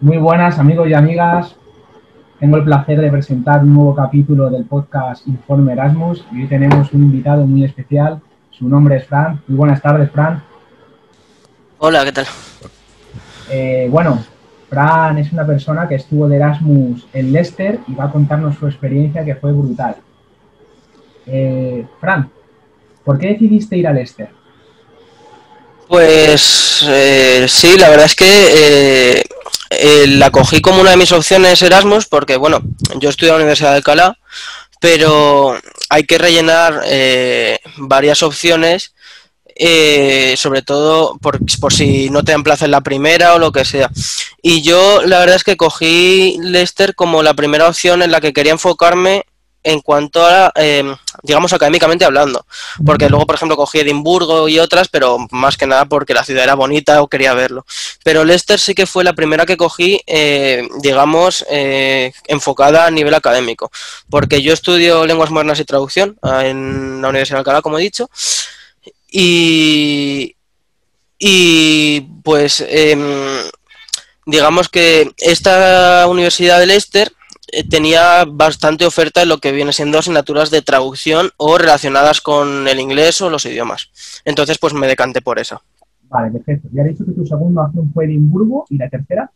Muy buenas amigos y amigas. Tengo el placer de presentar un nuevo capítulo del podcast Informe Erasmus y hoy tenemos un invitado muy especial. Su nombre es Fran. Muy buenas tardes, Fran. Hola, ¿qué tal? Eh, bueno, Fran es una persona que estuvo de Erasmus en Leicester y va a contarnos su experiencia que fue brutal. Eh, Fran, ¿por qué decidiste ir a Leicester? Pues eh, sí, la verdad es que eh, la cogí como una de mis opciones Erasmus porque, bueno, yo estudio en la Universidad de Alcalá, pero hay que rellenar eh, varias opciones, eh, sobre todo por, por si no te dan plaza en la primera o lo que sea. Y yo la verdad es que cogí Leicester como la primera opción en la que quería enfocarme en cuanto a, eh, digamos, académicamente hablando. Porque luego, por ejemplo, cogí Edimburgo y otras, pero más que nada porque la ciudad era bonita o quería verlo. Pero Leicester sí que fue la primera que cogí, eh, digamos, eh, enfocada a nivel académico. Porque yo estudio lenguas modernas y traducción ah, en la Universidad de Alcalá, como he dicho. Y, y pues, em, digamos que esta Universidad de Leicester tenía bastante oferta en lo que viene siendo asignaturas de traducción o relacionadas con el inglés o los idiomas. Entonces, pues me decanté por eso. Vale, perfecto. Ya has dicho que tu segunda opción fue Edimburgo y la tercera.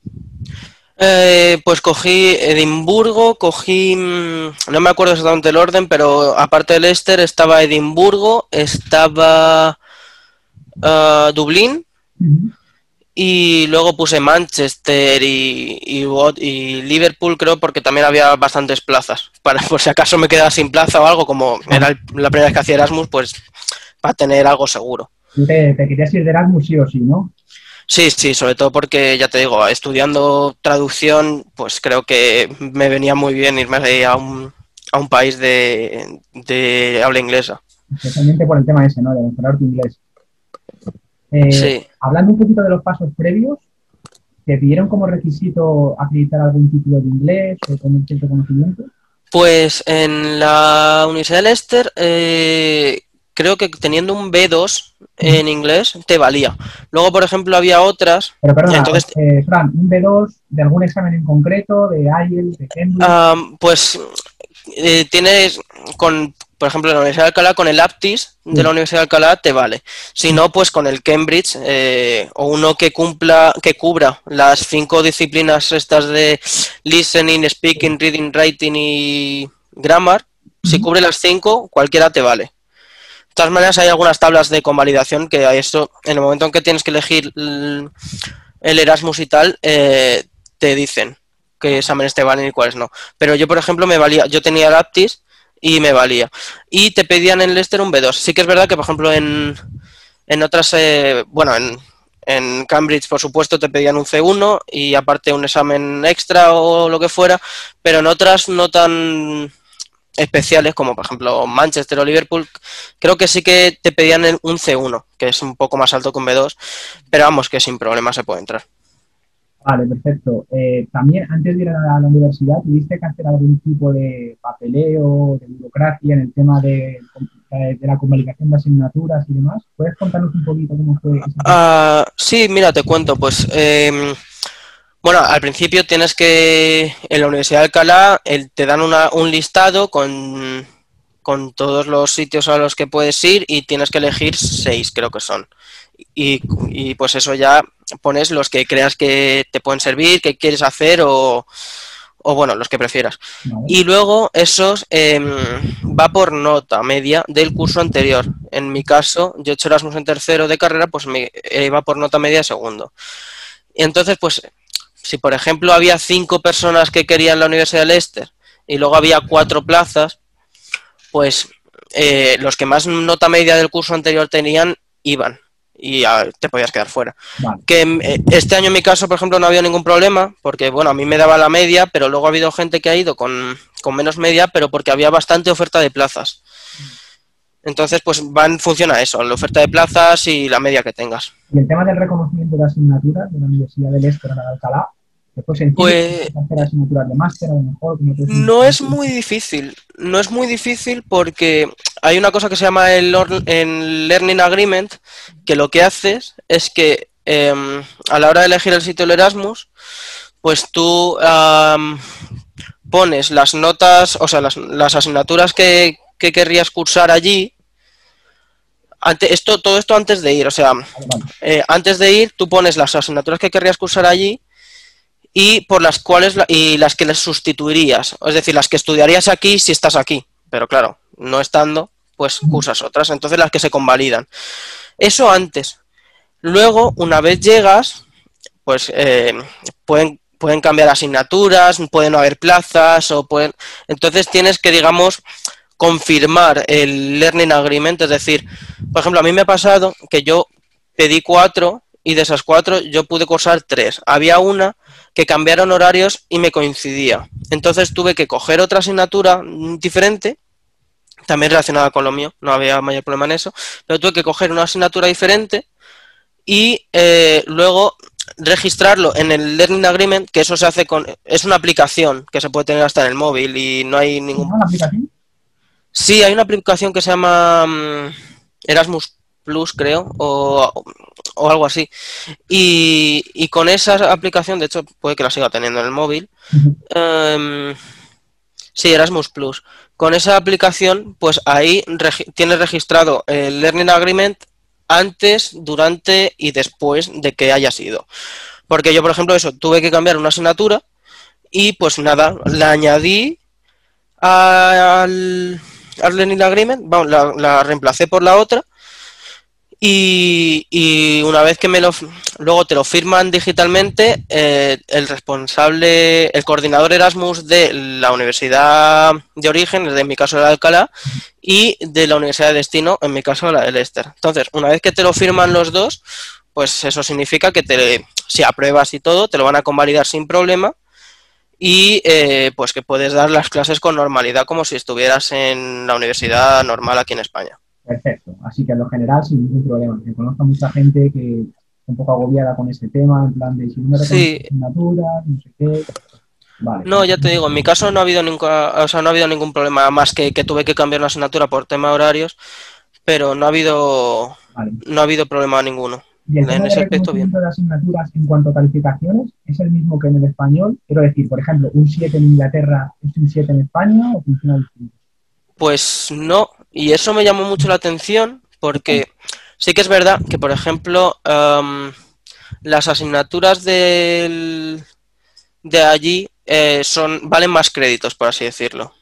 Eh, pues cogí Edimburgo, cogí, mm, no me acuerdo exactamente el orden, pero aparte de Leicester estaba Edimburgo, estaba ah, Dublín. Y luego puse Manchester y, y, Liverpool creo porque también había bastantes plazas. Para, por si acaso me quedaba sin plaza o algo, como era el- la primera vez que hacía Erasmus, pues para tener algo seguro. Te, te querías ir de Erasmus sí o sí, ¿no? Sí, sí, sobre todo porque, ya te digo, estudiando traducción, pues creo que me venía muy bien irme ahí a un, a un país de, de habla inglesa. Especialmente por el tema ese, ¿no? De mejorar tu inglés. Eh, Sí. Hablando un poquito de los pasos previos, ¿te pidieron como requisito acreditar algún título de inglés o tener cierto conocimiento? Pues en la Universidad de Leicester, eh, creo que teniendo un B2 en inglés te valía. Luego, por ejemplo, había otras. Pero perdona, Entonces- eh, Fran, un B2 de algún examen en concreto, de IELTS, de Cambridge. Am, pues eh, tienes con, por ejemplo, en la Universidad de Alcalá, con el APTIS de la Sí. Universidad de Alcalá te vale. Si no, pues con el Cambridge eh, o uno que cumpla, que cubra las cinco disciplinas estas de listening, speaking, reading, writing y grammar. Si Ujú. cubre las cinco, cualquiera te vale. De todas maneras, hay algunas tablas de convalidación que a eso, en el momento en que tienes que elegir el, el Erasmus y tal, eh, te dicen qué exámenes te valen y cuáles no. Pero yo, por ejemplo, me valía, yo tenía el Aptis y me valía. Y te pedían en Leicester un B2. Sí que es verdad que, por ejemplo, en, en otras, eh, bueno, en, en Cambridge, por supuesto, te pedían un C1 y aparte un examen extra o lo que fuera, pero en otras no tan especiales, como por ejemplo Manchester o Liverpool, creo que sí que te pedían un C1, que es un poco más alto que un B2, pero vamos, que sin problema se puede entrar. Vale, perfecto. Eh, también, antes de ir a la, universidad, ¿tuviste que hacer algún tipo de papeleo, de burocracia en el tema de, eh, de la convalidación de asignaturas y demás? ¿Puedes contarnos un poquito cómo fue Ah, sí, mira, te cuento, pues em, bueno, al principio tienes que, en la Universidad de Alcalá, el- te dan una- un listado con, con todos los sitios a los que puedes ir y tienes que elegir seis, creo que son. Y, y pues eso ya pones los que creas que te pueden servir, que quieres hacer o, o bueno, los que prefieras. ¿Vale? Y luego esos em, va por nota media del curso anterior. En mi caso, yo he hecho Erasmus en tercero de carrera, pues me eh, iba por nota media de segundo. Y entonces, pues, si por ejemplo había cinco personas que querían la Universidad de Leicester y luego había cuatro plazas, pues eh, los que más nota media del curso anterior tenían iban y te podías quedar fuera. Vale. Que eh, este año en mi caso, por ejemplo, no ha habido ningún problema, porque bueno, a mí me daba la media, pero luego ha habido gente que ha ido con, con menos media, pero porque había bastante oferta de plazas. Entonces, pues van, funciona eso, la oferta de plazas y la media que tengas. Y el tema del reconocimiento de asignaturas de la Universidad de Leicester a la de Alcalá, Pues- hacer asignaturas de máster, a lo mejor. como. No es muy difícil, no es muy difícil porque hay una cosa que se llama el, Learning Agreement, que lo que haces es que em, a la hora de elegir el sitio del Erasmus, pues tú pones las notas, o sea, las, las asignaturas que, que, querrías cursar allí. Ante, esto, todo esto antes de ir, o sea, eh, antes de ir tú pones las asignaturas que querrías cursar allí y por las cuales y las que les sustituirías, es decir, las que estudiarías aquí si estás aquí, pero claro, no estando, pues cursas otras, entonces las que se convalidan. Eso antes. Luego, una vez llegas, pues eh, pueden pueden cambiar asignaturas, pueden no haber plazas o pueden... Entonces tienes que, digamos, confirmar el Learning Agreement, es decir, por ejemplo, a mí me ha pasado que yo pedí cuatro y de esas cuatro yo pude cursar tres. Había una que cambiaron horarios y me coincidía. Entonces tuve que coger otra asignatura diferente, también relacionada con lo mío, no había mayor problema en eso, pero tuve que coger una asignatura diferente y eh, luego registrarlo en el Learning Agreement, que eso se hace con... Es una aplicación que se puede tener hasta en el móvil y no hay ningún... ¿Una aplicación? Sí, hay una aplicación que se llama mm, Erasmus Plus, creo, o, algo así. Y, con esa aplicación, de hecho, puede que la siga teniendo en el móvil. Em, sí, Erasmus Plus. Con esa aplicación, pues ahí tienes registrado el Learning Agreement antes, durante y después de que haya sido. Porque yo, por ejemplo, eso, tuve que cambiar una asignatura y pues nada, la añadí al, al Learning Agreement, la, la reemplacé por la otra y, una vez que me lo luego te lo firman digitalmente, eh, el responsable, el coordinador Erasmus de la universidad de origen, de mi caso la de Alcalá, y de la universidad de destino, en mi caso la de Leicester. Entonces, una vez que te lo firman los dos, pues eso significa que te, si apruebas y todo, te lo van a convalidar sin problema y eh, pues que puedes dar las clases con normalidad como si estuvieras en la universidad normal aquí en España. Perfecto. Así que en lo general sin ningún problema. Conozco mucha gente que está un poco agobiada con ese tema, en plan de si no me sí. asignaturas, no sé qué. Vale. No, ya te digo, en mi caso no ha habido ningún, o sea, no ha habido ningún problema, más que, que tuve que cambiar una asignatura por tema de horarios, pero no ha habido no ha habido problema ninguno. ¿Y el en ese aspecto bien. de asignaturas en cuanto a calificaciones es el mismo que en el español? Quiero decir, por ejemplo, un 7 en Inglaterra es un 7 en España o funciona distinto? Pues no, y eso me llamó mucho la atención porque sí que es verdad que, por ejemplo, em, las asignaturas de allí eh, son valen más créditos, por así decirlo.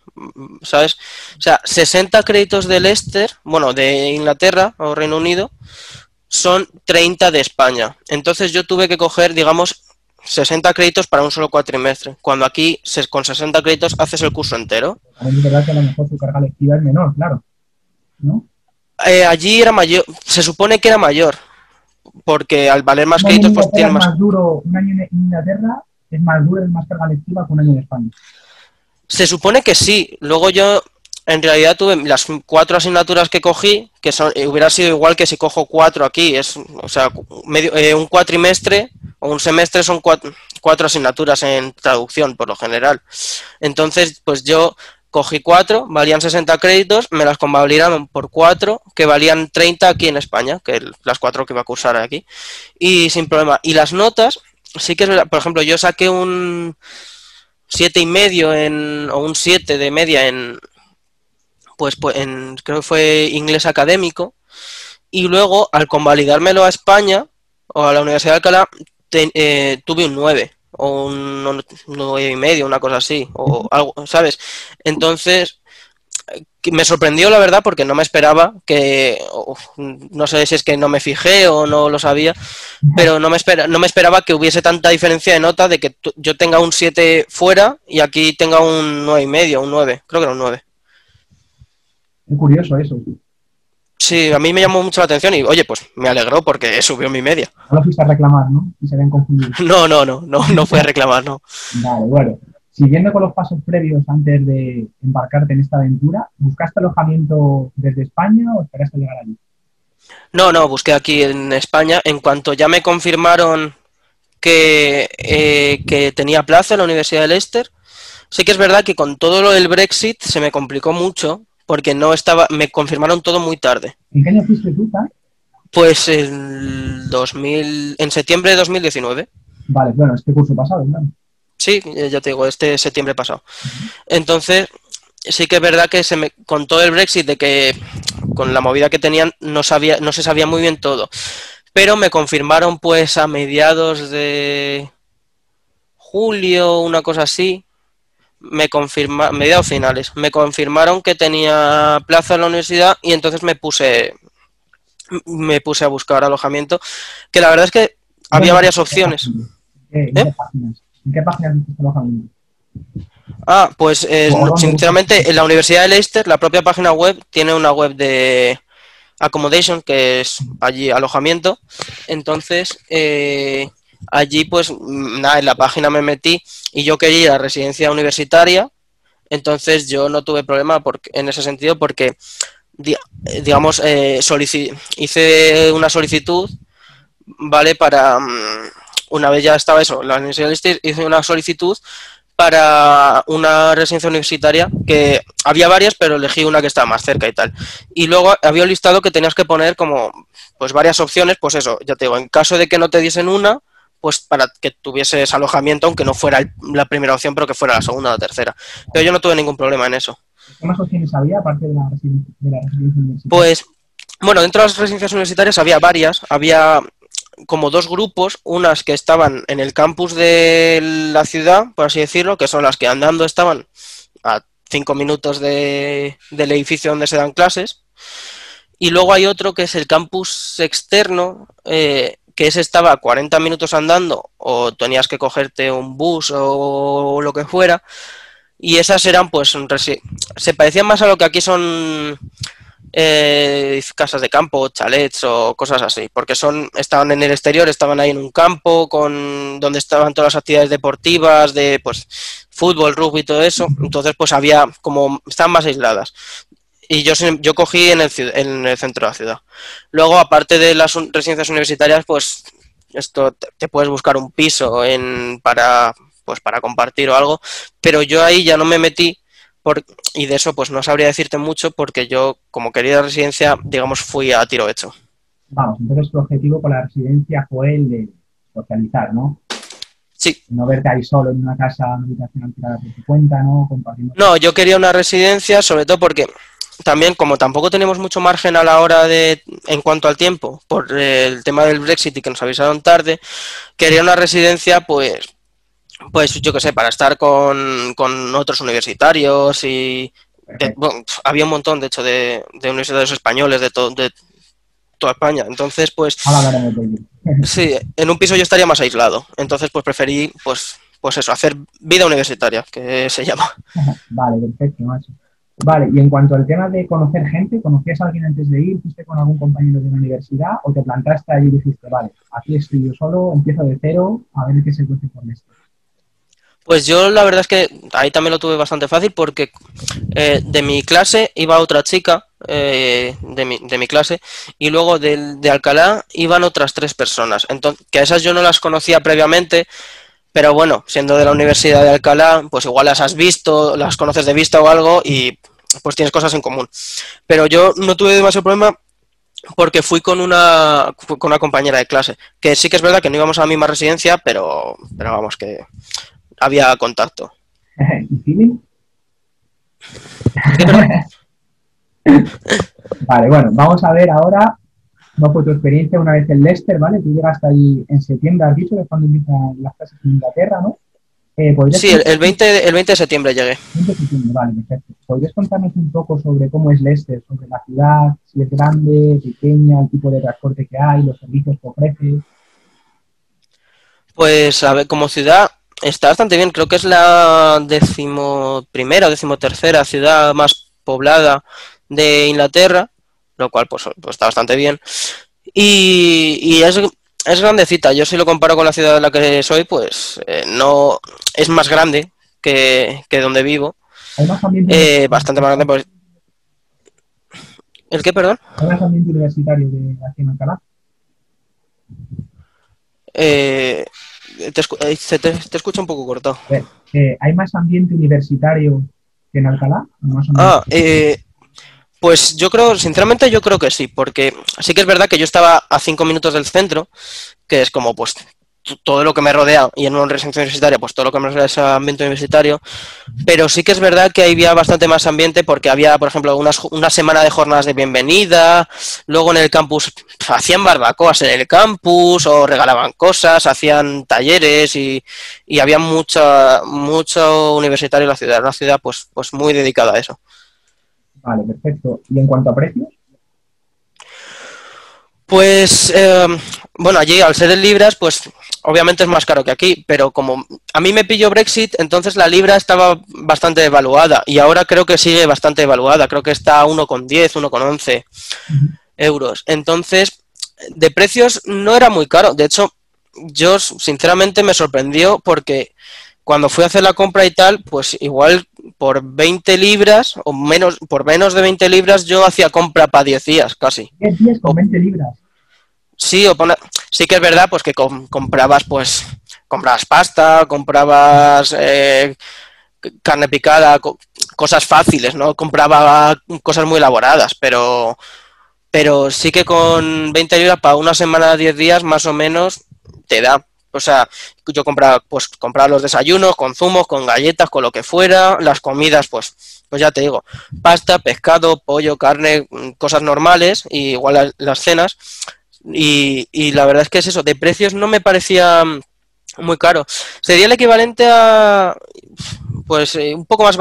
¿Sabes? O sea, 60 créditos del Leicester, bueno, de Inglaterra o Reino Unido, son 30 de España. Entonces yo tuve que coger, digamos, 60 créditos para un solo cuatrimestre, cuando aquí con 60 créditos haces el curso entero. Es verdad que a lo mejor su carga lectiva es menor, claro. ¿No? Eh, allí era mayor, se supone que era mayor, porque al valer más créditos pues tiene más... más duro, un año en Inglaterra es más duro, es más carga lectiva que un año en España. Se supone que sí, luego yo en realidad tuve las cuatro asignaturas que cogí, que son, eh, hubiera sido igual que si cojo cuatro aquí, es, o sea, medio, eh, un cuatrimestre un semestre son cuatro, asignaturas en traducción, por lo general. Entonces, pues yo cogí cuatro, valían 60 créditos, me las convalidaron por cuatro, que valían 30 aquí en España, que las cuatro que iba a cursar aquí, y sin problema. Y las notas, sí que es verdad, por ejemplo, yo saqué un siete y medio en, o un 7 de media en, pues, pues en, creo que fue inglés académico, y luego al convalidármelo a España, o a la Universidad de Alcalá, eh, tuve un 9 o un 9 y medio, una cosa así, o algo, ¿sabes? Entonces, me sorprendió la verdad porque no me esperaba que, no sé si es que no me fijé o no lo sabía, pero no me, espera, no me esperaba que hubiese tanta diferencia de nota de que yo tenga un 7 fuera y aquí tenga un 9 y medio, un 9, creo que era un 9. Es curioso eso. Sí, a mí me llamó mucho la atención y, oye, pues me alegró porque subió mi media. No lo fuiste a reclamar, ¿no? Y se habían confundido. No, no, no, no, no fue a reclamar, no. Vale, bueno. Siguiendo con los pasos previos antes de embarcarte en esta aventura, ¿buscaste alojamiento desde España o esperaste llegar allí? No, no, busqué aquí en España. En cuanto ya me confirmaron que, eh, que tenía plaza en la Universidad de Leicester, sí que es verdad que con todo lo del Brexit se me complicó mucho porque no estaba, me confirmaron todo muy tarde. ¿En qué año fuiste tú, Pues en 2000, en septiembre de 2019. Vale, bueno, este curso pasado, ¿no? Sí, ya te digo, este septiembre pasado. Entonces, sí que es verdad que se me contó el Brexit de que con la movida que tenían no sabía, no se sabía muy bien todo. Pero me confirmaron pues a mediados de julio, una cosa así, me confirma, mediados finales, me confirmaron que tenía plaza en la universidad y entonces me puse me puse a buscar alojamiento, que la verdad es que había varias opciones. ¿En qué, páginas? ¿En qué páginas alojamiento? Ah, pues eh, sinceramente en la Universidad de Leicester, la propia página web tiene una web de accommodation, que es allí alojamiento. Entonces, eh, allí pues nada, en la página me metí y yo quería residencia universitaria, entonces yo no tuve problema porque, en ese sentido porque, digamos, eh, hice una solicitud, ¿vale? Para, mm, una vez ya estaba eso, la Universidad hice una solicitud para una residencia universitaria que había varias, pero elegí una que estaba más cerca y tal. Y luego había un listado que tenías que poner como pues varias opciones, pues eso, ya te digo, en caso de que no te diesen una, pues para que tuvieses alojamiento, aunque no fuera la primera opción, pero que fuera la segunda o la tercera. Pero yo no tuve ningún problema en eso. ¿Qué más opciones había aparte de la, residencia, universitaria? Pues, bueno, dentro de las residencias universitarias había varias. Había como dos grupos, unas que estaban en el campus de la ciudad, por así decirlo, que son las que andando estaban a cinco minutos de, del edificio donde se dan clases. Y luego hay otro que es el campus externo, eh, que ese estaba a 40 minutos andando o tenías que cogerte un bus o lo que fuera. Y esas eran, pues, se parecían más a lo que aquí son eh, casas de campo, chalets o cosas así, porque son estaban en el exterior, estaban ahí en un campo con donde estaban todas las actividades deportivas de pues fútbol, rugby y todo eso, entonces pues había como estaban más aisladas. Y yo, yo cogí en el, en el centro de la ciudad. Luego, aparte de las residencias universitarias, pues esto te, puedes buscar un piso en, para, pues, para compartir o algo, pero yo ahí ya no me metí y de eso pues no sabría decirte mucho porque yo como querida residencia, digamos, fui a tiro hecho. Vamos, entonces tu objetivo con la residencia fue el de socializar, ¿no? Sí. No verte ahí solo en una casa, una habitación alquilada por tu cuenta, ¿no? No, yo quería una residencia, sobre todo porque también, como tampoco tenemos mucho margen a la hora de, en cuanto al tiempo, por el tema del Brexit y que nos avisaron tarde, quería una residencia, pues, pues yo qué sé, para estar con, otros universitarios y había un montón, de hecho, de, de universitarios españoles de, de toda España. Entonces, pues, sí, en un piso yo estaría más aislado. Entonces, pues preferí, pues, pues eso, hacer vida universitaria, que se llama. Vale, perfecto, macho. Vale, y en cuanto al tema de conocer gente, ¿conocías a alguien antes de ir? ¿Fuiste con algún compañero de la universidad o te plantaste ahí y dijiste, vale, aquí estoy yo solo, empiezo de cero, a ver qué se cuece por esto? Pues yo la verdad es que ahí también lo tuve bastante fácil porque eh, de mi clase iba otra chica eh, de, mi, de, mi, clase y luego de, de, Alcalá iban otras tres personas. Entonces, que a esas yo no las conocía previamente, pero bueno, siendo de la Universidad de Alcalá, pues igual las has visto, las conoces de vista o algo y pues tienes cosas en común. Pero yo no tuve demasiado problema porque fui con una, con una compañera de clase, que sí que es verdad que no íbamos a la misma residencia, pero, pero vamos, que había contacto. vale, bueno, vamos a ver ahora no fue tu experiencia una vez en Leicester, ¿vale? Tú llegaste ahí en septiembre, has dicho, que es cuando empiezan las clases en Inglaterra, ¿no? Eh, sí, el, 20, el 20 de septiembre llegué. 20 de septiembre, vale, perfecto. ¿Podrías contarnos un poco sobre cómo es Leicester, sobre la ciudad, si es grande, pequeña, el tipo de transporte que hay, los servicios que ofrece? Pues, a ver, como ciudad, está bastante bien. Creo que es la decimoprimera o decimotercera ciudad más poblada de Inglaterra, lo cual pues, pues está bastante bien. Y, y es, es, grandecita. Yo si lo comparo con la ciudad de la que soy, pues eh, no es más grande que, que donde vivo. Eh, bastante más grande. Pues... ¿El qué, perdón? ¿Hay más ambiente universitario de aquí en Alcalá? Eh, te, te, te, escucha un poco cortado. Eh, ¿Hay más ambiente universitario que en Alcalá? ah, eh, pues yo creo, sinceramente yo creo que sí, porque sí que es verdad que yo estaba a cinco minutos del centro, que es como pues todo lo que me rodea y en una residencia universitaria, pues todo lo que me rodea ese ambiente universitario, pero sí que es verdad que había bastante más ambiente porque había, por ejemplo, una semana de jornadas de bienvenida, luego en el campus hacían barbacoas en el campus o regalaban cosas, hacían talleres y, y había mucha, mucho universitario en la ciudad, una ciudad pues, pues muy dedicada a eso. Vale, perfecto. ¿Y en cuanto a precios? Pues, eh, bueno, allí al ser en libras, pues obviamente es más caro que aquí, pero como a mí me pilló Brexit, entonces la libra estaba bastante evaluada y ahora creo que sigue bastante evaluada, creo que está a 1,10, 1,11 euros. Entonces, de precios no era muy caro, de hecho, yo sinceramente me sorprendió porque cuando fui a hacer la compra y tal, pues igual por 20 libras o menos, por menos de 20 libras yo hacía compra para 10 días casi. 10 días con 20 libras. Sí, o sí que es verdad pues que comprabas pues comprabas pasta, comprabas eh, carne picada, cosas fáciles, no compraba cosas muy elaboradas, pero pero sí que con 20 libras para una semana, 10 días más o menos te da. O sea, yo compraba, pues, compraba los desayunos con zumos, con galletas, con lo que fuera, las comidas, pues, pues ya te digo, pasta, pescado, pollo, carne, mm, cosas normales, y igual las cenas. Y, y la verdad es que es eso, de precios no me parecía muy caro. Sería el equivalente a, pues, eh, un poco más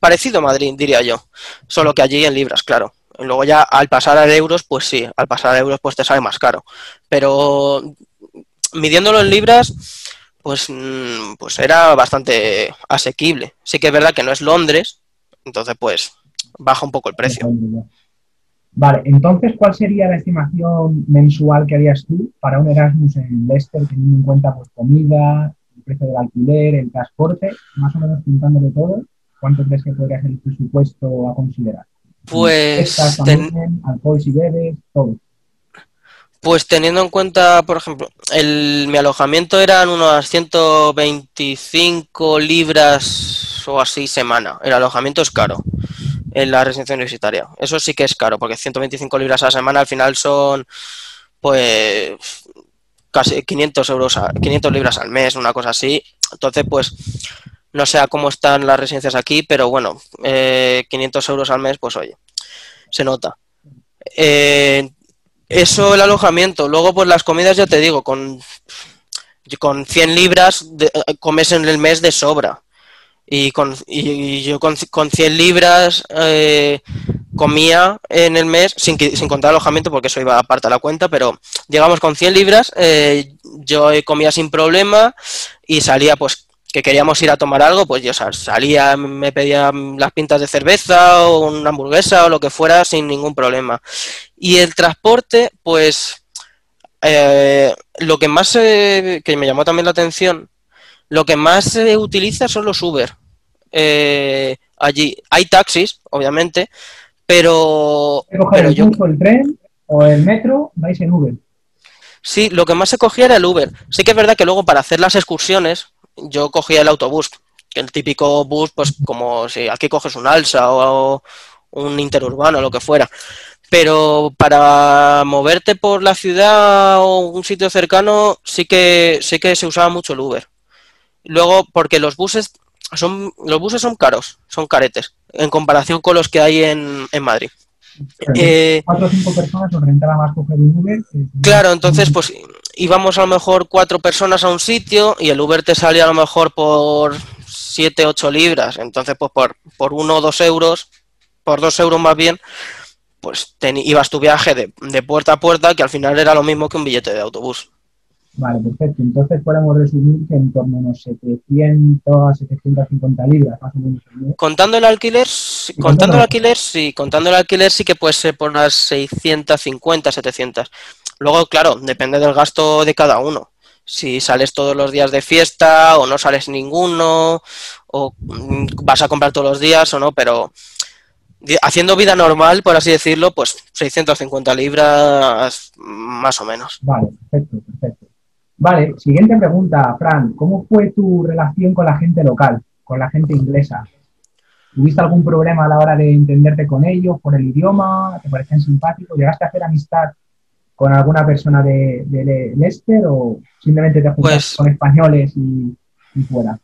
parecido a Madrid, diría yo, solo que allí en libras, claro. Luego ya al pasar a euros, pues sí, al pasar a euros pues te sale más caro. Pero midiéndolo en libras, pues, mm, pues era bastante asequible. Sí que es verdad que no es Londres, entonces pues baja un poco el precio. Vale, entonces, ¿cuál sería la estimación mensual que harías tú para un Erasmus en Leicester, teniendo en cuenta pues comida, el precio del alquiler, el transporte, más o menos de todo? ¿Cuánto crees que podría ser el presupuesto a considerar? Pues... alcohol si bebes, todo. Pues teniendo en cuenta, por ejemplo, el, mi alojamiento eran unas 125 libras o así semana. El alojamiento es caro en la residencia universitaria. Eso sí que es caro, porque 125 libras a semana al final son, pues, casi 500 euros, 500 libras al mes, una cosa así. Entonces, pues, no sé cómo están las residencias aquí, pero bueno, 500 eh, euros al mes, pues oye, se nota. Eh, eso el alojamiento. Luego, pues las comidas, ya te digo, con, con 100 libras de, eh, comes en el mes de sobra. Y, con, y yo con, con 100 libras eh, comía en el mes, sin, sin contar alojamiento, porque eso iba aparte a la cuenta, pero llegamos con 100 libras, eh, yo comía sin problema y salía pues que queríamos ir a tomar algo, pues yo salía, me pedía las pintas de cerveza o una hamburguesa o lo que fuera sin ningún problema. Y el transporte, pues eh, lo que más que me llamó también la atención, lo que más se utiliza son los Uber. Eh, allí hay taxis, obviamente, pero, pero yo... el tren o el metro, vais en Uber. Sí, lo que más se cogía era el Uber. Sí que es verdad que luego para hacer las excursiones, yo cogía el autobús, el típico bus, pues como si aquí coges un alsa o, un interurbano lo que fuera. Pero para moverte por la ciudad o un sitio cercano sí que sí que se usaba mucho el Uber. Luego, porque los buses son los buses son caros, son caretes, en comparación con los que hay en, en Madrid. Eh, cuatro o cinco personas os rentaba más coger un Uber. Claro, entonces pues íbamos a lo mejor cuatro personas a un sitio y el Uber te salía a lo mejor por siete, ocho libras. Entonces pues por, por uno o dos euros, por dos euros más bien, pues ibas tu viaje de, de puerta a puerta que al final era lo mismo que un billete de autobús. Vale, perfecto. Entonces podemos resumir que en torno a unos 700 a 750 libras, más o menos. Contando el alquiler, contando el alquiler, sí, contando el alquiler sí que puede ser por unas 650, 700. Luego, claro, depende del gasto de cada uno. Si sales todos los días de fiesta o no sales ninguno, o mm, vas a comprar todos los días o no, pero haciendo vida normal, por así decirlo, pues 650 libras más o menos. Vale, perfecto, perfecto. Vale, siguiente pregunta, Fran. ¿Cómo fue tu relación con la gente local, con la gente inglesa? ¿Tuviste algún problema a la hora de entenderte con ellos por el idioma? ¿Te parecían simpáticos? ¿Llegaste a hacer amistad con alguna persona de, de Leicester o simplemente te juntas Pues- con españoles y, y fuera?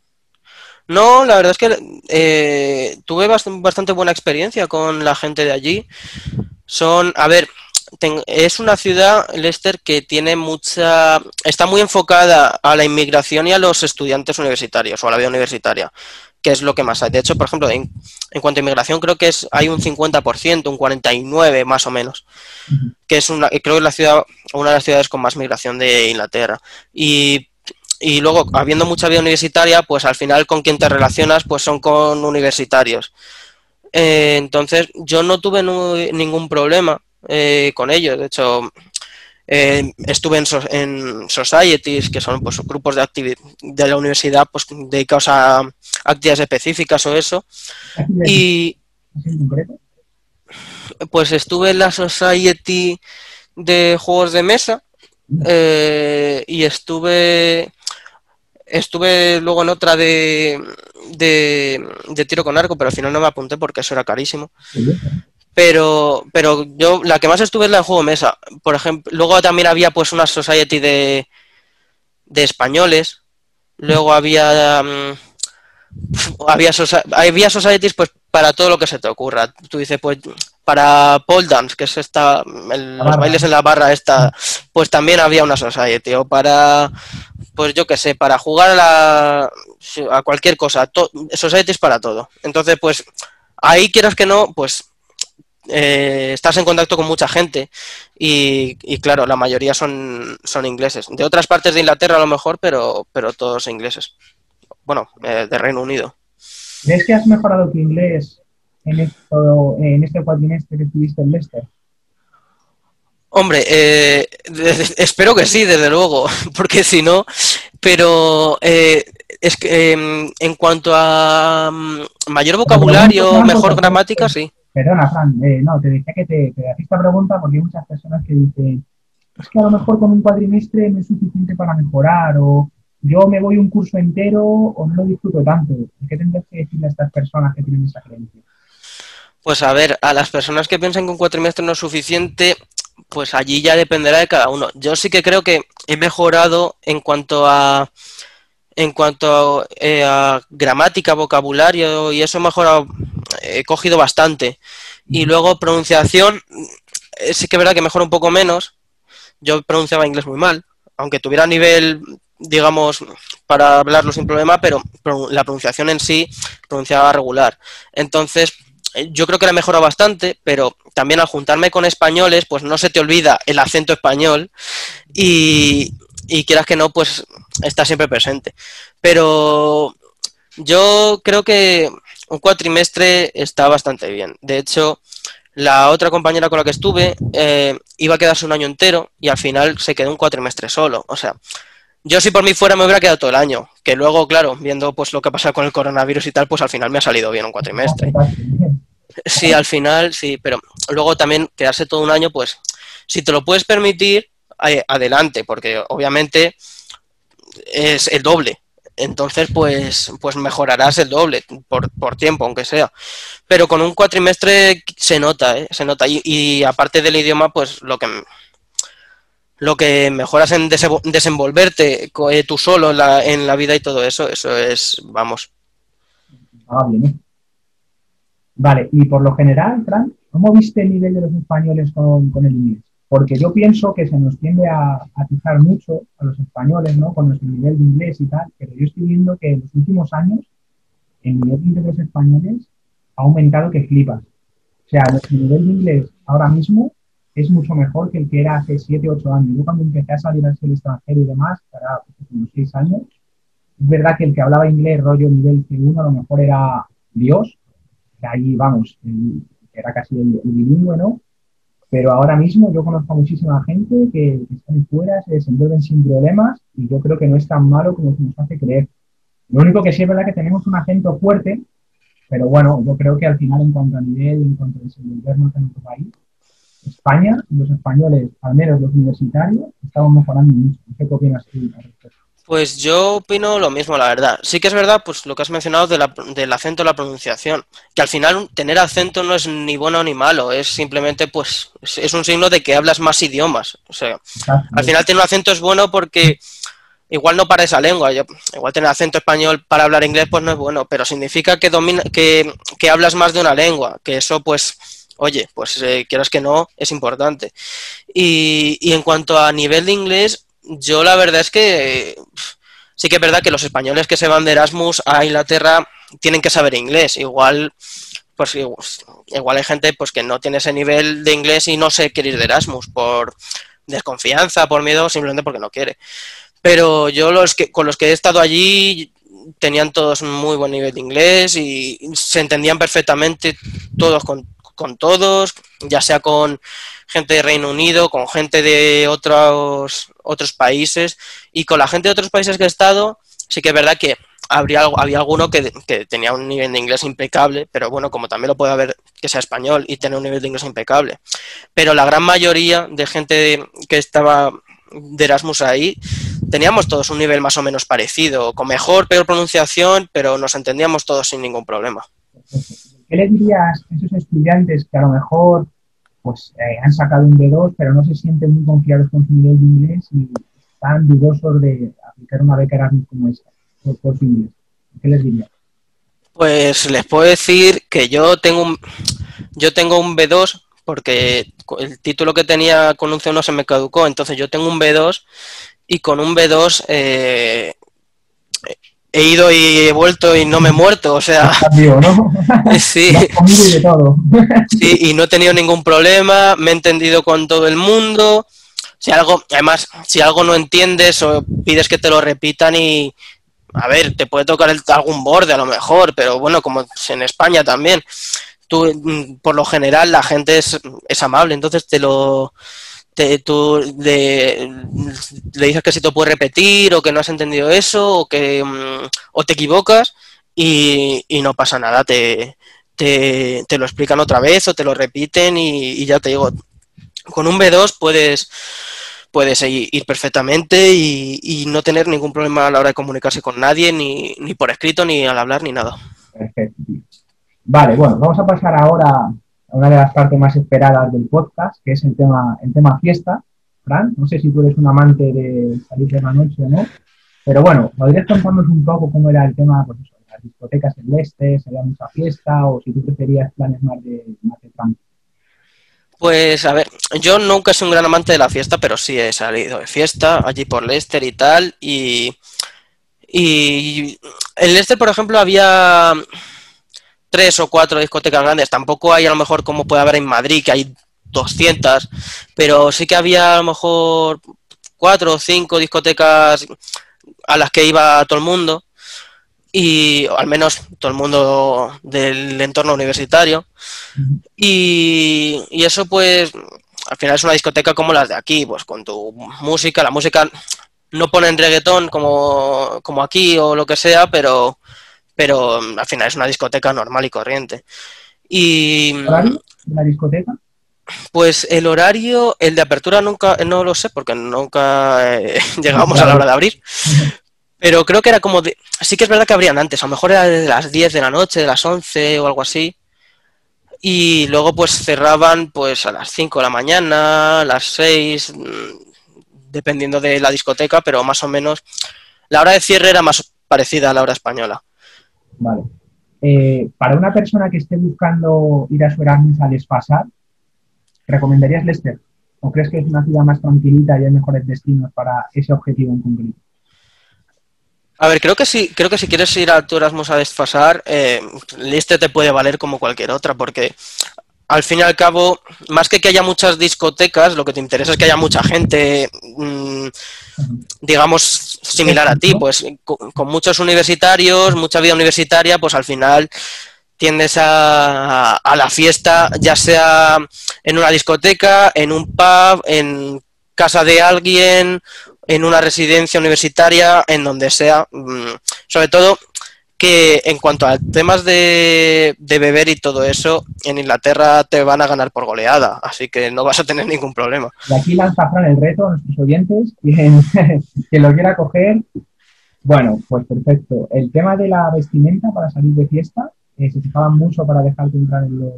No, la verdad es que eh, tuve bast- bastante buena experiencia con la gente de allí. Son, a ver, es una ciudad, Leicester, que tiene mucha, está muy enfocada a la inmigración y a los estudiantes universitarios o a la vida universitaria, que es lo que más hay. De hecho, por ejemplo, en, en cuanto a inmigración, creo que es, hay un 50%, un 49% más o menos, que es una, creo que es la ciudad, una de las ciudades con más migración de Inglaterra. Y y luego, habiendo mucha vida universitaria, pues al final con quien te relacionas, pues son con universitarios. Eh, entonces, yo no tuve ningún problema eh, con ellos. De hecho, eh, estuve en, so- en societies, que son pues, grupos de, de la universidad pues, dedicados a actividades específicas o eso. ¿Así de- Y pues estuve en la society de juegos de mesa eh, y estuve estuve luego en otra de, de, de tiro con arco, pero al final no me apunté porque eso era carísimo. Pero, pero yo la que más estuve es la de juego mesa. Por ejemplo, luego también había pues una society de, de españoles. Luego había mm, había, había societies pues para todo lo que se te ocurra. Tú dices, pues para pole dance, que es esta, el- La los bailes en la barra esta, pues también había una society. O para, pues yo qué sé, para jugar a, la, a cualquier cosa. To, societies para todo. Entonces, pues ahí quieras que no, pues eh, estás en contacto con mucha gente y, y claro, la mayoría son, son ingleses. De otras partes de Inglaterra a lo mejor, pero, pero todos ingleses. Bueno, eh, de Reino Unido. ¿Crees que has mejorado tu inglés en, esto, en este cuatrimestre que estuviste en Leicester? Hombre, eh, espero que sí, desde luego, porque si no, pero eh, es que eh, en cuanto a mm, mayor vocabulario, mejor gramática, sí. Perdona, Fran, eh, no, te decía que te, te esta pregunta porque hay muchas personas que dicen, es que a lo mejor con un cuatrimestre no es suficiente para mejorar, o yo me voy un curso entero o no lo disfruto tanto. ¿Qué tendrías que decirle a estas personas que tienen esa creencia? Pues a ver, a las personas que piensan que un cuatrimestre no es suficiente, pues allí ya dependerá de cada uno. Yo sí que creo que he mejorado en cuanto a en cuanto eh, a gramática, vocabulario y eso he mejorado, he cogido bastante. Y luego pronunciación, eh, sí que es verdad que mejora un poco menos. Yo pronunciaba inglés muy mal, aunque tuviera nivel, digamos, para hablarlo sin problema, pero la pronunciación en sí pronunciaba regular. Entonces, eh, yo creo que la he mejorado bastante, pero también al juntarme con españoles, pues no se te olvida el acento español y, y quieras que no, pues está siempre presente. Pero yo creo que un cuatrimestre está bastante bien. De hecho, la otra compañera con la que estuve eh, iba a quedarse un año entero y al final se quedó un cuatrimestre solo. O sea, yo si por mí fuera me hubiera quedado todo el año. Que luego, claro, viendo pues lo que pasa con el coronavirus y tal, pues al final me ha salido bien un cuatrimestre. Sí, al final sí, pero luego también quedarse todo un año, pues si te lo puedes permitir, adelante, porque obviamente es el doble. Entonces, pues, pues mejorarás el doble por, por tiempo, aunque sea. Pero con un cuatrimestre se nota, ¿eh? se nota. Y, aparte del idioma, pues lo que lo que mejoras en dese- desenvolverte eh, tú solo en la, en la vida y todo eso, eso es, vamos, Ah, bien, ¿eh? Vale, y por lo general, Fran, ¿cómo viste el nivel de los españoles con, con el inglés? Porque yo pienso que se nos tiende a, a fijar mucho a los españoles, ¿no? Con nuestro nivel de inglés y tal, pero yo estoy viendo que en los últimos años el nivel de los españoles ha aumentado que flipas. O sea, nuestro nivel de inglés ahora mismo es mucho mejor que el que era hace 7, 8 años. Yo cuando empecé a salir hacia el extranjero y demás, para pues, unos 6 años, es verdad que el que hablaba inglés rollo nivel C1 a lo mejor era Dios, que ahí, vamos, el- era casi el, el bilingüe, ¿no? Pero ahora mismo yo conozco a muchísima gente que, están fuera, se desenvuelven sin problemas y yo creo que no es tan malo como se nos hace creer. Lo único que sí es verdad que tenemos un acento fuerte, pero bueno, yo creo que al final en cuanto a nivel, en cuanto a desenvolvernos en nuestro país, España, los españoles, al menos los universitarios, estamos mejorando mucho. No sé qué opinas tú al respecto. Pues yo opino lo mismo, la verdad. Sí que es verdad, pues lo que has mencionado de la- del acento, la pronunciación, que al final tener acento no es ni bueno ni malo, es simplemente, pues, es, un signo de que hablas más idiomas. O sea, al final tener un acento es bueno porque igual no para esa lengua. Yo- igual tener acento español para hablar inglés, pues no es bueno, pero significa que domina, que, que hablas más de una lengua, que eso, pues, oye, pues eh, quieras que no, es importante. Y, y en cuanto a nivel de inglés, yo la verdad es que sí que es verdad que los españoles que se van de Erasmus a Inglaterra tienen que saber inglés. Igual, pues igual, hay gente pues que no tiene ese nivel de inglés y no se quiere ir de Erasmus por desconfianza, por miedo, simplemente porque no quiere. Pero yo los que con los que he estado allí tenían todos muy buen nivel de inglés y se entendían perfectamente todos con, con todos, ya sea con gente de Reino Unido, con gente de otros, otros países y con la gente de otros países que he estado, sí que es verdad que habría, había alguno que, que tenía un nivel de inglés impecable, pero bueno, como también lo puede haber que sea español y tener un nivel de inglés impecable. Pero la gran mayoría de gente que estaba de Erasmus ahí, teníamos todos un nivel más o menos parecido, con mejor, peor pronunciación, pero nos entendíamos todos sin ningún problema. ¿Qué le dirías a esos estudiantes que a lo mejor pues, eh, han sacado un B2, pero no se sienten muy confiados con su nivel inglés y están dudosos de aplicar una beca Erasmus como esta por, por su inglés? ¿Qué les dirías? Pues les puedo decir que yo tengo un, yo tengo un B2 porque el título que tenía con un C1 se me caducó, entonces yo tengo un B2 y con un B2 eh, he ido y he vuelto y no me he muerto, o sea, ¿no? sí, y todo. sí, y no he tenido ningún problema, me he entendido con todo el mundo. Si algo, además, si algo no entiendes o pides que te lo repitan y, a ver, te puede tocar el- algún borde a lo mejor, pero bueno, como en España también, tú, mm, por lo general, la gente es, es amable, entonces te lo, te, tú le, dices que si te puede repetir o que no has entendido eso o que mm, o te equivocas y, no pasa nada, te, te, te lo explican otra vez o te lo repiten y, ya te digo, con un B2 puedes puedes ir perfectamente y, no tener ningún problema a la hora de comunicarse con nadie, ni, ni por escrito, ni al hablar, ni nada. Vale, bueno, vamos a pasar ahora una de las partes más esperadas del podcast, que es el tema, el tema fiesta. Fran, no sé si tú eres un amante de salir de la noche o no, pero bueno, ¿podrías contarnos un poco cómo era el tema, pues eso, las discotecas en Leicester, si había mucha fiesta o si tú preferías planes más de, más de? Pues a ver, yo nunca soy un gran amante de la fiesta, pero sí he salido de fiesta allí por Leicester y tal. Y, y en Leicester, por ejemplo, había tres o cuatro discotecas grandes. Tampoco hay a lo mejor como puede haber en Madrid, que hay 200, pero sí que había a lo mejor cuatro o cinco discotecas a las que iba todo el mundo. Y al menos todo el mundo del entorno universitario. Y, y eso pues al final es una discoteca como las de aquí, pues con tu música, la música no ponen reggaetón como, como aquí o lo que sea, pero, pero al final es una discoteca normal y corriente. Y ¿Horario de la discoteca? pues el horario, el de apertura nunca, no lo sé, porque nunca eh, llegamos a la hora de abrir. Pero creo que era como de... Sí que es verdad que abrían antes, a lo mejor era de las 10 de la noche, de las 11 o algo así. Y luego pues cerraban pues a las 5 de la mañana, a las 6, mm, dependiendo de la discoteca, pero más o menos la hora de cierre era más parecida a la hora española. Vale. Eh, para una persona que esté buscando ir a su Erasmus a desfasar, ¿recomendarías Leicester? ¿O crees que es una ciudad más tranquilita y hay mejores destinos para ese objetivo en concreto? A ver, creo que sí, creo que si quieres ir a tu Erasmus a desfasar, eh, Leicester te puede valer como cualquier otra, porque al fin y al cabo, más que que haya muchas discotecas, lo que te interesa es que haya mucha gente, mm, digamos, similar a ti, pues con, muchos universitarios, mucha vida universitaria, pues al final tiendes a, a la fiesta, ya sea en una discoteca, en un pub, en casa de alguien, en una residencia universitaria, en donde sea. Mm, Sobre todo que en cuanto a temas de, de beber y todo eso, en Inglaterra te van a ganar por goleada, así que no vas a tener ningún problema. Y aquí lanza Fran el reto a nuestros oyentes, quien, quien lo quiera coger, Bueno, pues perfecto. El tema de la vestimenta para salir de fiesta, eh, ¿se fijaban mucho para dejarte entrar en los...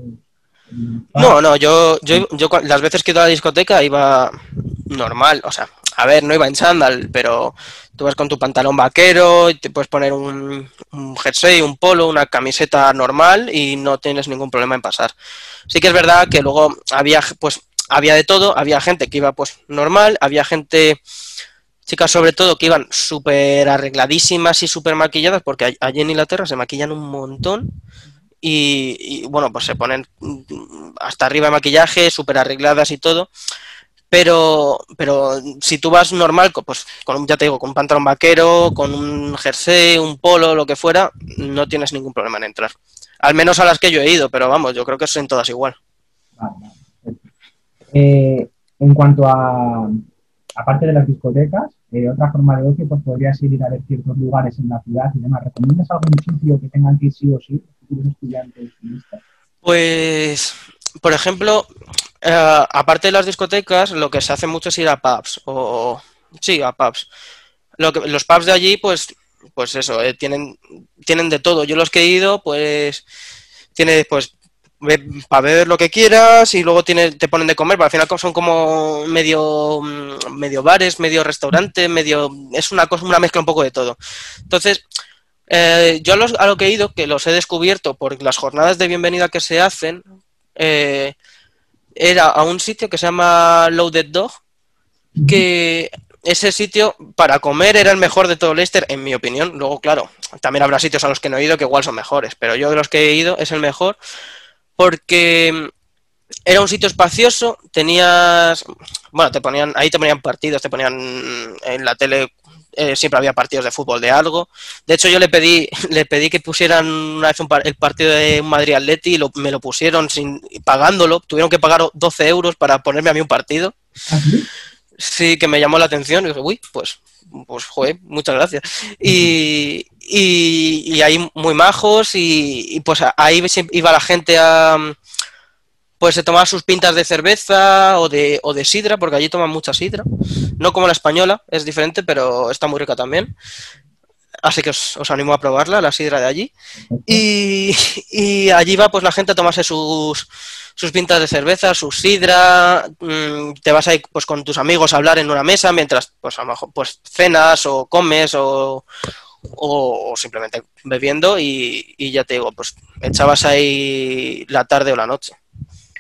No, no, yo, yo, yo las veces que iba a la discoteca iba normal, o sea, a ver, no iba en chándal, pero tú vas con tu pantalón vaquero y te puedes poner un, un, jersey, un polo, una camiseta normal y no tienes ningún problema en pasar. Sí que es verdad que luego había, pues, había de todo, había gente que iba pues normal, había gente, chicas sobre todo, que iban súper arregladísimas y súper maquilladas, porque allí en Inglaterra se maquillan un montón. Y, y, bueno, pues se ponen hasta arriba de maquillaje, súper arregladas y todo. Pero, pero si tú vas normal, pues con ya te digo, con un pantalón vaquero, con un jersey, un polo, lo que fuera, no tienes ningún problema en entrar. Al menos a las que yo he ido, pero vamos, yo creo que son todas igual. Eh, en cuanto a, aparte de las discotecas, eh, otra forma de ocio, pues podría ser ir a ver ciertos lugares en la ciudad y demás. ¿Recomiendas algún sitio que tengan que ir sí o sí, futuros estudiantes? Pues, por ejemplo, eh, aparte de las discotecas, lo que se hace mucho es ir a pubs. O, sí, a pubs. Lo que, los pubs de allí, pues, pues eso, eh, tienen, tienen de todo. Yo los que he ido, pues, tiene, pues, para beber lo que quieras y luego tiene, te ponen de comer, pero al final son como medio, mm, medio bares, medio restaurantes, medio, es una cosa, una mezcla un poco de todo. Entonces, eh, yo a, los, a, lo que he ido, que los he descubierto por las jornadas de bienvenida que se hacen, eh, era a un sitio que se llama Loaded Dog, que ese sitio para comer era el mejor de todo Leicester, en mi opinión. Luego, claro, también habrá sitios a los que no he ido que igual son mejores, pero yo de los que he ido es el mejor porque era un sitio espacioso, tenías, bueno, te ponían, ahí te ponían partidos, te ponían en la tele eh, siempre había partidos de fútbol de algo. De hecho, yo le pedí, le pedí que pusieran una vez un par, el partido de Madrid Atleti y lo, me lo pusieron sin pagándolo. Tuvieron que pagar 12 euros para ponerme a mí un partido. ¿Así? Sí, que me llamó la atención y dije, uy, pues, pues, joder, muchas gracias. Y, y, y ahí muy majos y, y, pues ahí iba la gente a, pues se tomaba sus pintas de cerveza o de, o de sidra, porque allí toman mucha sidra. No como la española, es diferente, pero está muy rica también. Así que os, animo a probarla, la sidra de allí. Y, allí va pues la gente a tomarse sus, sus pintas de cerveza, su sidra, mmm, te vas ahí pues con tus amigos a hablar en una mesa mientras pues a lo mejor pues cenas o comes o, o, o simplemente bebiendo y, y ya te digo, pues echabas ahí la tarde o la noche.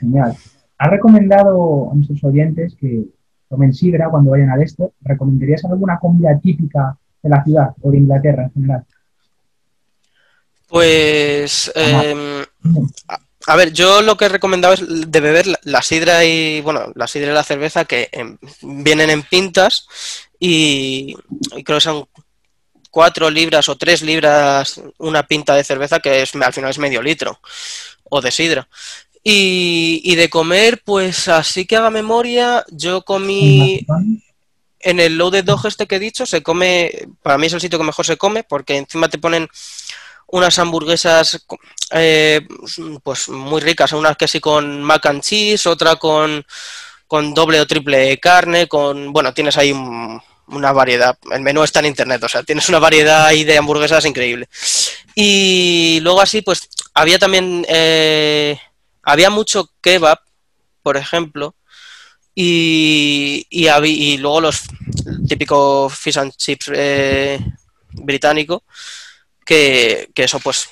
Genial. ¿Has recomendado a nuestros oyentes que tomen sidra cuando vayan al este? ¿Recomendarías alguna comida típica de la ciudad o de Inglaterra en general? Pues, eh, a, ver, yo lo que he recomendado es de beber la, la, sidra y, bueno, la sidra y la cerveza que en, vienen en pintas y, y, creo que son cuatro libras o tres libras una pinta de cerveza que es, al final es medio litro o de sidra. Y, y, de comer, pues así que haga memoria, yo comí en el loaded dog este que he dicho, se come, para mí es el sitio que mejor se come, porque encima te ponen unas hamburguesas eh, pues muy ricas, unas que sí con mac and cheese, otra con, con doble o triple carne, con, bueno, tienes ahí un, una variedad, el menú está en internet, o sea, tienes una variedad ahí de hamburguesas increíble. Y luego así, pues había también... Eh, había mucho kebab, por ejemplo, y, y, y luego los típicos fish and chips eh, británico, que, que, eso pues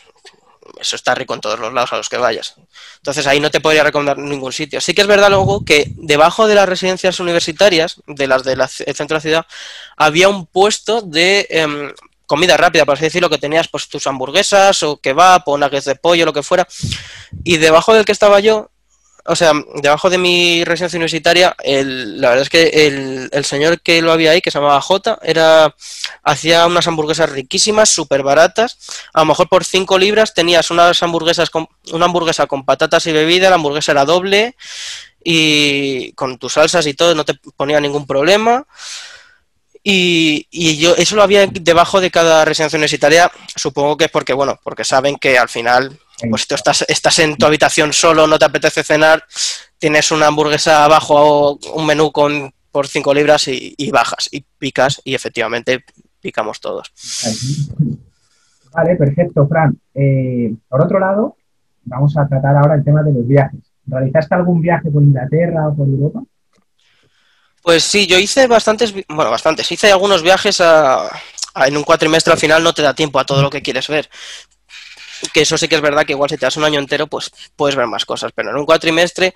eso está rico en todos los lados a los que vayas. Entonces ahí no te podría recomendar ningún sitio. Sí que es verdad luego que debajo de las residencias universitarias, de las del centro de la ciudad, había un puesto de eh, comida rápida, por así decirlo, que tenías pues tus hamburguesas o kebab o nuggets de pollo, lo que fuera. Y debajo del que estaba yo, o sea, debajo de mi residencia universitaria, el, la verdad es que el, señor que lo había ahí, que se llamaba J, era, hacía unas hamburguesas riquísimas, súper baratas. A lo mejor por 5 libras tenías unas hamburguesas con, una hamburguesa con patatas y bebida, la hamburguesa era doble y con tus salsas y todo, no te ponía ningún problema. Y, y, yo eso lo había debajo de cada residencia universitaria, supongo que es porque, bueno, porque saben que al final, pues tú estás, estás en tu habitación solo, no te apetece cenar, tienes una hamburguesa abajo, un menú con por 5 libras y, y, bajas y picas y efectivamente picamos todos. Vale, perfecto, Fran. Eh, por otro lado, vamos a tratar ahora el tema de los viajes. ¿Realizaste algún viaje por Inglaterra o por Europa? Pues sí, yo hice bastantes, bueno, bastantes. Hice algunos viajes en un cuatrimestre al final no te da tiempo a todo lo que quieres ver. Que eso sí que es verdad que igual si te das un año entero, pues puedes ver más cosas. Pero en un cuatrimestre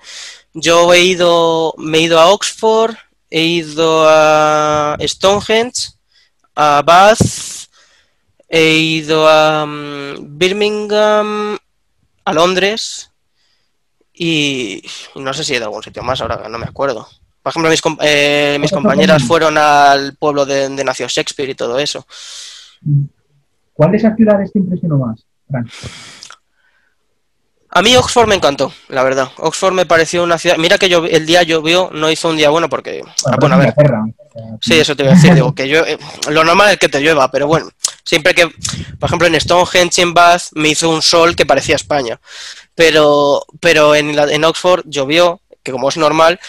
yo he ido, me he ido a Oxford, he ido a Stonehenge, a Bath, he ido a mm, Birmingham, a Londres y, no sé si he ido a algún sitio más, ahora no me acuerdo. Por ejemplo, mis, eh, mis compañeras fueron al pueblo de donde nació Shakespeare y todo eso. ¿Cuál de esas ciudades te impresionó más, A mí Oxford me encantó, la verdad. Oxford me pareció una ciudad. Mira que yo, el día llovió, no hizo un día bueno porque. Bueno, a ver. Sí, eso te iba a decir. Digo, que yo, lo normal es que te llueva, pero bueno, siempre que, por ejemplo, en Stonehenge, en Bath, me hizo un sol que parecía España. Pero, pero en, en Oxford llovió, que como es normal,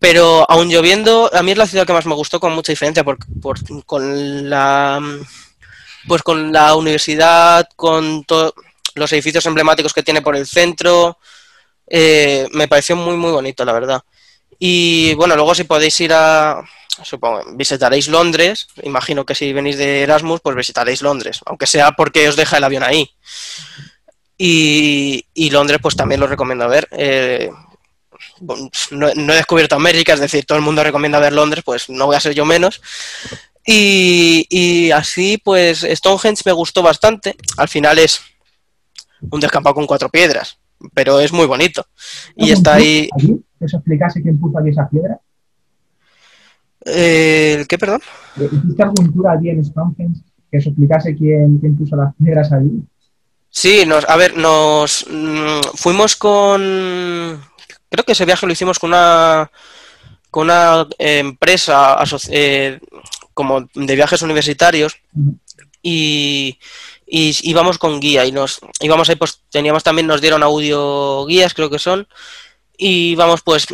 pero aún lloviendo, a mí es la ciudad que más me gustó con mucha diferencia, por, por, con la pues con la universidad, con los edificios emblemáticos que tiene por el centro, eh, me pareció muy muy bonito, la verdad. Y bueno, luego si podéis ir a, supongo, visitaréis Londres, imagino que si venís de Erasmus, pues visitaréis Londres, aunque sea porque os deja el avión ahí. Y, Londres, pues también lo recomiendo ver. Eh, no, he descubierto América, es decir, todo el mundo recomienda ver Londres, pues no voy a ser yo menos. Y, así, pues Stonehenge me gustó bastante. Al final es un descampado con cuatro piedras, pero es muy bonito. Y está ahí. ¿Eso explicase quién puso aquí esa piedra? Eh, ¿Qué, perdón? ¿Hiciste algún tour allí en Stonehenge que os explicase quién, quién puso las piedras allí? Sí, nos, a ver, nos mm, fuimos con. Creo que ese viaje lo hicimos con una con una empresa eh, como de viajes universitarios y, y, íbamos con guía y nos íbamos ahí pues teníamos también nos dieron audio guías creo que son y vamos pues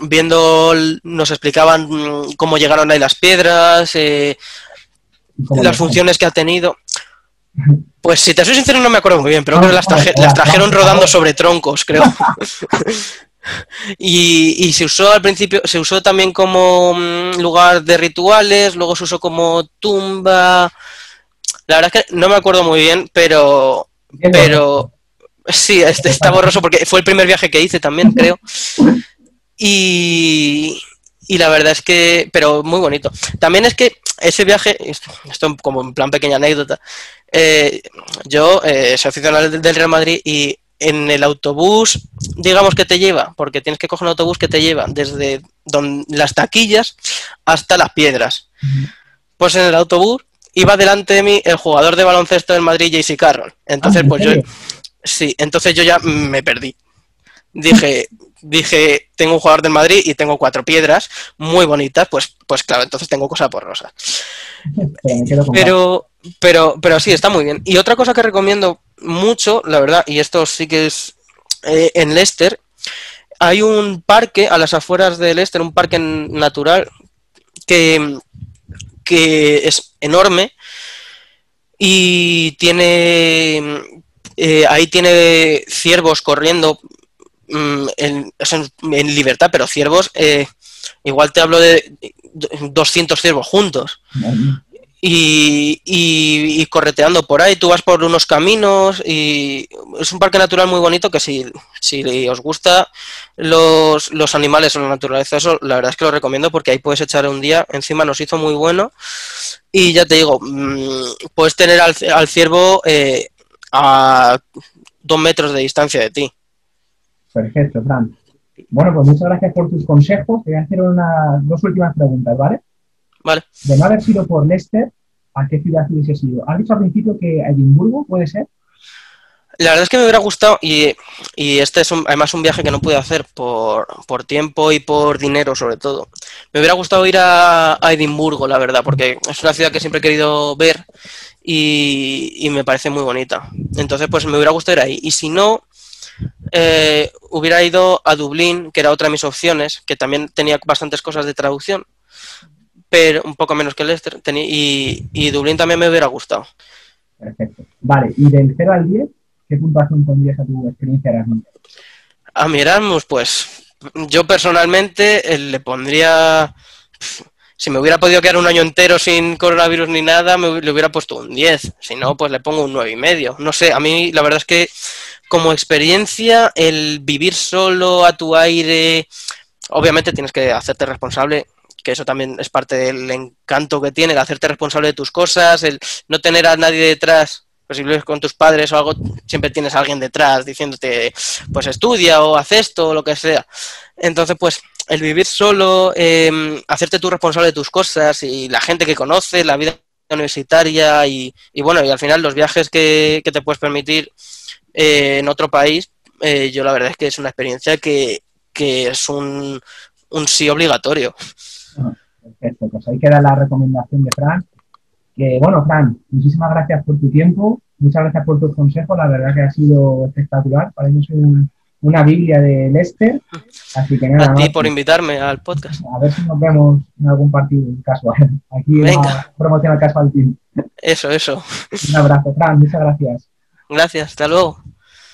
viendo, nos explicaban cómo llegaron ahí las piedras, eh, las funciones que ha tenido. Pues si te soy sincero no me acuerdo muy bien, pero creo que las, trajeron rodando sobre troncos, creo. y, y, se usó al principio, se usó también como mm, lugar de rituales, luego se usó como tumba. La verdad es que no me acuerdo muy bien, pero, pero Sí, está borroso porque fue el primer viaje que hice también, creo. Y, la verdad es que, pero muy bonito. También es que ese viaje, esto como en plan pequeña anécdota, eh, yo eh, soy aficionado del Real Madrid y en el autobús, digamos que te lleva, porque tienes que coger un autobús que te lleva desde las taquillas hasta las piedras. Pues en el autobús iba delante de mí el jugador de baloncesto del Madrid, JC Carroll. Entonces, ah, pues yo, Sí, entonces yo ya me perdí. Dije, dije, tengo un jugador del Madrid y tengo cuatro piedras muy bonitas, pues, pues claro, entonces tengo cosa por rosa. Pero, pero, pero sí, está muy bien. Y otra cosa que recomiendo mucho, la verdad, y esto sí que es eh, en Leicester, hay un parque a las afueras de Leicester, un parque natural que, que es enorme y tiene eh, ahí tiene ciervos corriendo mm, en, libertad, pero ciervos, eh, igual te hablo de 200 ciervos juntos. Y, correteando por ahí, tú vas por unos caminos y es un parque natural muy bonito que si, si os gusta los, los, animales o la naturaleza, eso la verdad es que lo recomiendo porque ahí puedes echar un día, encima nos hizo muy bueno y ya te digo, mm, puedes tener al, al ciervo eh, a dos metros de distancia de ti. Perfecto, Fran. Bueno, pues muchas gracias por tus consejos. Te voy a hacer una, dos últimas preguntas, ¿vale? Vale. De no haber sido por Leicester, ¿a qué ciudad hubiese sido? Has dicho al principio que Edimburgo, ¿puede ser? La verdad es que me hubiera gustado, y, este es además un viaje que no pude hacer por, tiempo y por dinero sobre todo. Me hubiera gustado ir a, a, Edimburgo, la verdad, porque es una ciudad que siempre he querido ver y, me parece muy bonita. Entonces, pues me hubiera gustado ir ahí. Y si no, eh, hubiera ido a Dublín, que era otra de mis opciones, que también tenía bastantes cosas de traducción. Pero un poco menos que Leicester. Y, y Dublín también me hubiera gustado. Perfecto. Vale, y del 0 al 10, ¿qué puntuación pondrías a tu experiencia Erasmus? A mi Erasmus, pues yo personalmente eh, le pondría si me hubiera podido quedar un año entero sin coronavirus ni nada, me le hubiera puesto un 10. Si no, pues le pongo un nueve y medio. No sé, a mí la verdad es que como experiencia, el vivir solo a tu aire, obviamente tienes que hacerte responsable, que eso también es parte del encanto que tiene, el hacerte responsable de tus cosas, el no tener a nadie detrás. Pues si vives con tus padres o algo, siempre tienes a alguien detrás diciéndote, pues estudia o haz esto o lo que sea. Entonces, pues el vivir solo, em, hacerte tú responsable de tus cosas y la gente que conoces, la vida universitaria y, bueno, y al final los viajes que, te puedes permitir eh, en otro país, eh, yo la verdad es que es una experiencia que, es un, un, sí obligatorio. Perfecto, pues ahí queda la recomendación de Fran. Que bueno, Fran, muchísimas gracias por tu tiempo, muchas gracias por tus consejos, la verdad que ha sido espectacular, para mí es un, una Biblia de Lester. Así que nada. A ti por invitarme al podcast. A ver si nos vemos en algún partido casual. Aquí Venga. promociona Casual Team. Eso, eso. Un abrazo, Fran. Muchas gracias. Gracias, hasta luego.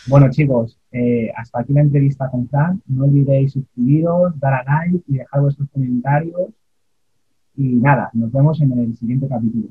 Bueno, chicos, eh, hasta aquí la entrevista con Fran. No olvidéis suscribiros, dar a like y dejar vuestros comentarios. Y nada, nos vemos en el siguiente capítulo.